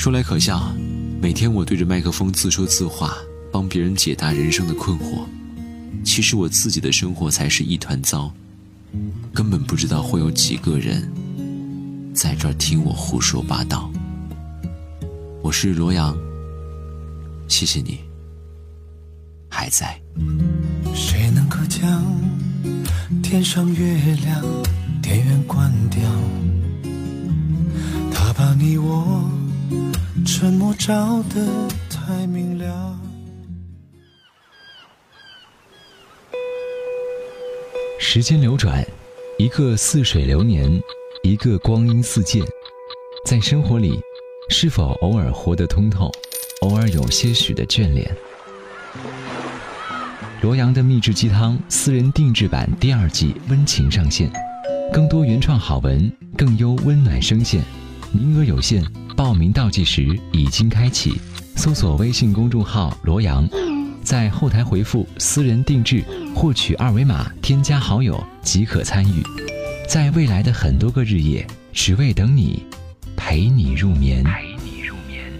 说来可笑，每天我对着麦克风自说自话，帮别人解答人生的困惑，其实我自己的生活才是一团糟，根本不知道会有几个人在这儿听我胡说八道。我是罗阳，谢谢你还在。谁能够将天上月亮电源关掉？他把你我。沉默照得太明了。时间流转，一个似水流年，一个光阴似箭。在生活里，是否偶尔活得通透，偶尔有些许的眷恋？罗阳的秘制鸡汤私人定制版第二季温情上线，更多原创好文，更优温暖声线，名额有限。报名倒计时已经开启，搜索微信公众号“罗阳”，在后台回复“私人定制”获取二维码，添加好友即可参与。在未来的很多个日夜，只为等你，陪你入眠。陪你入眠。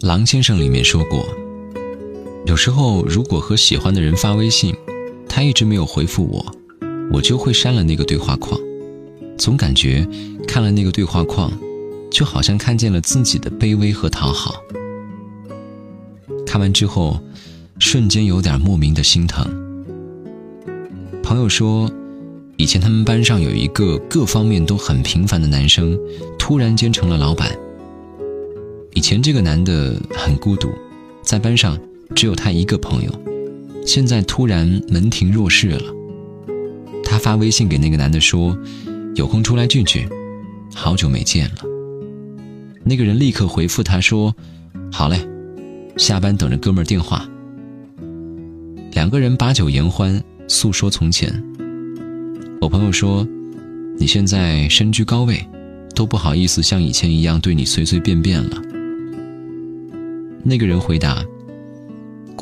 狼先生里面说过，有时候如果和喜欢的人发微信。他一直没有回复我，我就会删了那个对话框。总感觉看了那个对话框，就好像看见了自己的卑微和讨好。看完之后，瞬间有点莫名的心疼。朋友说，以前他们班上有一个各方面都很平凡的男生，突然间成了老板。以前这个男的很孤独，在班上只有他一个朋友。现在突然门庭若市了，他发微信给那个男的说：“有空出来聚聚，好久没见了。”那个人立刻回复他说：“好嘞，下班等着哥们儿电话。”两个人把酒言欢，诉说从前。我朋友说：“你现在身居高位，都不好意思像以前一样对你随随便便了。”那个人回答：“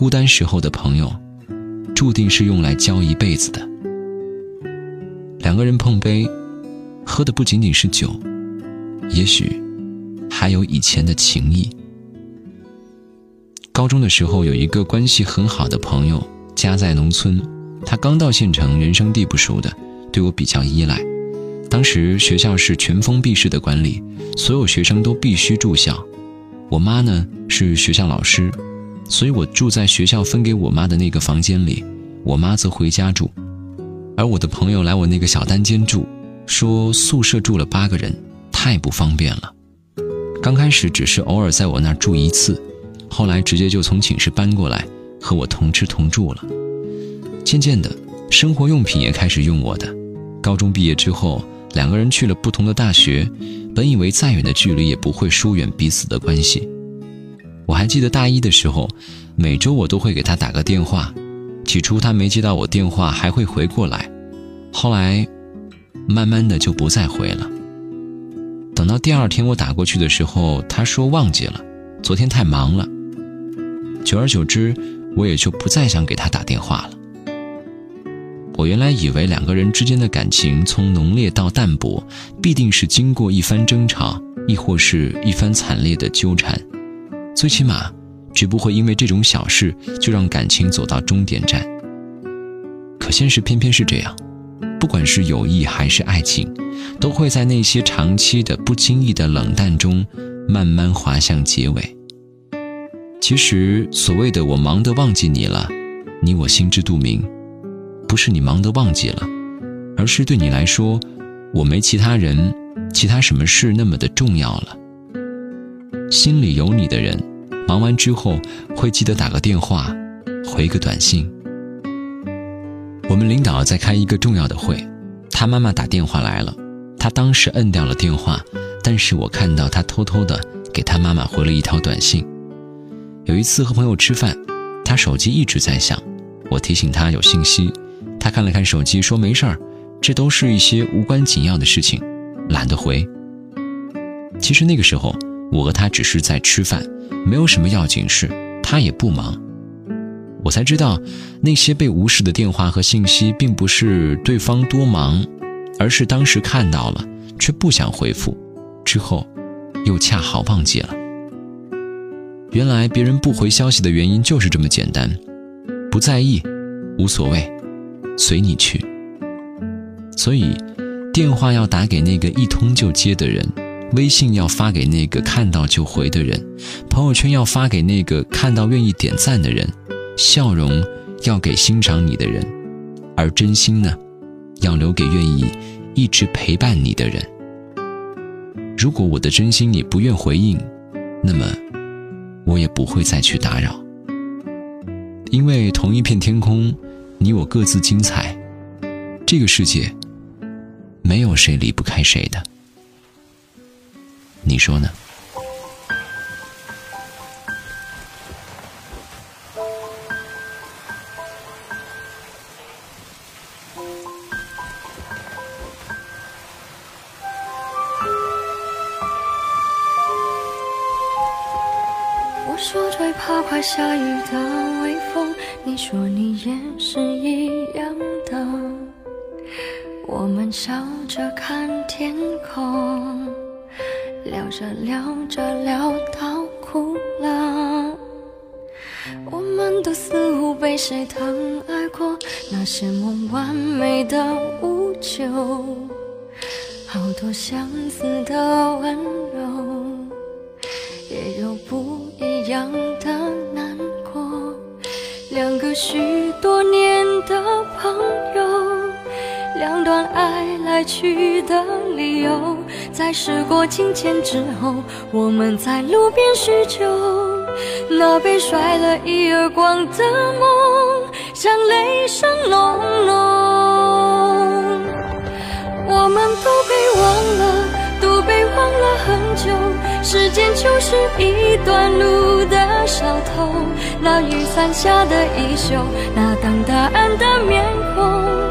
孤单时候的朋友。”注定是用来交一辈子的。两个人碰杯，喝的不仅仅是酒，也许还有以前的情谊。高中的时候，有一个关系很好的朋友，家在农村，他刚到县城，人生地不熟的，对我比较依赖。当时学校是全封闭式的管理，所有学生都必须住校。我妈呢是学校老师。所以我住在学校分给我妈的那个房间里，我妈则回家住，而我的朋友来我那个小单间住，说宿舍住了八个人，太不方便了。刚开始只是偶尔在我那儿住一次，后来直接就从寝室搬过来和我同吃同住了。渐渐的，生活用品也开始用我的。高中毕业之后，两个人去了不同的大学，本以为再远的距离也不会疏远彼此的关系。我还记得大一的时候，每周我都会给他打个电话。起初他没接到我电话，还会回过来，后来，慢慢的就不再回了。等到第二天我打过去的时候，他说忘记了，昨天太忙了。久而久之，我也就不再想给他打电话了。我原来以为两个人之间的感情从浓烈到淡薄，必定是经过一番争吵，亦或是一番惨烈的纠缠。最起码，绝不会因为这种小事就让感情走到终点站。可现实偏偏是这样，不管是友谊还是爱情，都会在那些长期的不经意的冷淡中，慢慢滑向结尾。其实，所谓的“我忙得忘记你了”，你我心知肚明，不是你忙得忘记了，而是对你来说，我没其他人、其他什么事那么的重要了。心里有你的人。忙完之后会记得打个电话，回个短信。我们领导在开一个重要的会，他妈妈打电话来了，他当时摁掉了电话，但是我看到他偷偷的给他妈妈回了一条短信。有一次和朋友吃饭，他手机一直在响，我提醒他有信息，他看了看手机说没事儿，这都是一些无关紧要的事情，懒得回。其实那个时候我和他只是在吃饭。没有什么要紧事，他也不忙。我才知道，那些被无视的电话和信息，并不是对方多忙，而是当时看到了却不想回复，之后又恰好忘记了。原来别人不回消息的原因就是这么简单，不在意，无所谓，随你去。所以，电话要打给那个一通就接的人，微信要发给那个看到就回的人，朋友圈要发给那个看到愿意点赞的人，笑容要给欣赏你的人，而真心呢，要留给愿意一直陪伴你的人。如果我的真心你不愿回应，那么。我也不会再去打扰，因为同一片天空，你我各自精彩。这个世界，没有谁离不开谁的，你说呢？说最怕快下雨的微风，你说你也是一样的。我们笑着看天空，聊着聊着聊到哭了。我们都似乎被谁疼爱过，那些梦完美的无救，好多相似的温柔，也有不。一样的难过，两个许多年的朋友，两段爱来去的理由，在时过境迁之后，我们在路边叙旧，那被甩了一耳光的梦，像雷声隆隆，我们都被忘了，都被忘了很久。时间就是一段路的小偷，那雨伞下的衣袖，那等答案的面孔，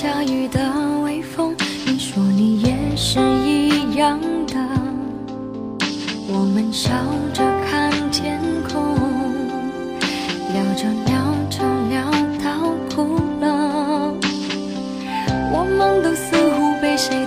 下雨的微风，你说你也是一样的。我们笑着看天空，聊着聊着聊到哭了。我们都似乎被谁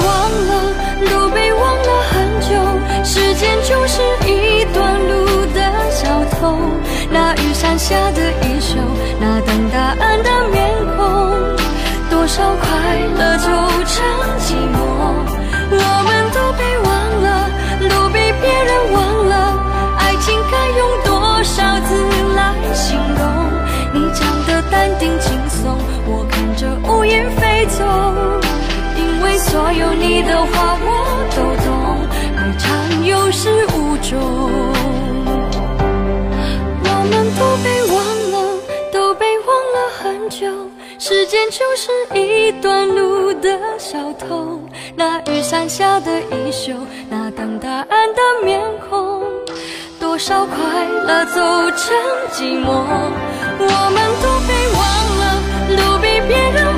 所有你的话我都懂，爱长有始无终。我们都被忘了，都被忘了很久。时间就是一段路的小偷，那雨伞下的衣袖，那等答案的面孔，多少快乐走成寂寞。我们都被忘了，都被别人。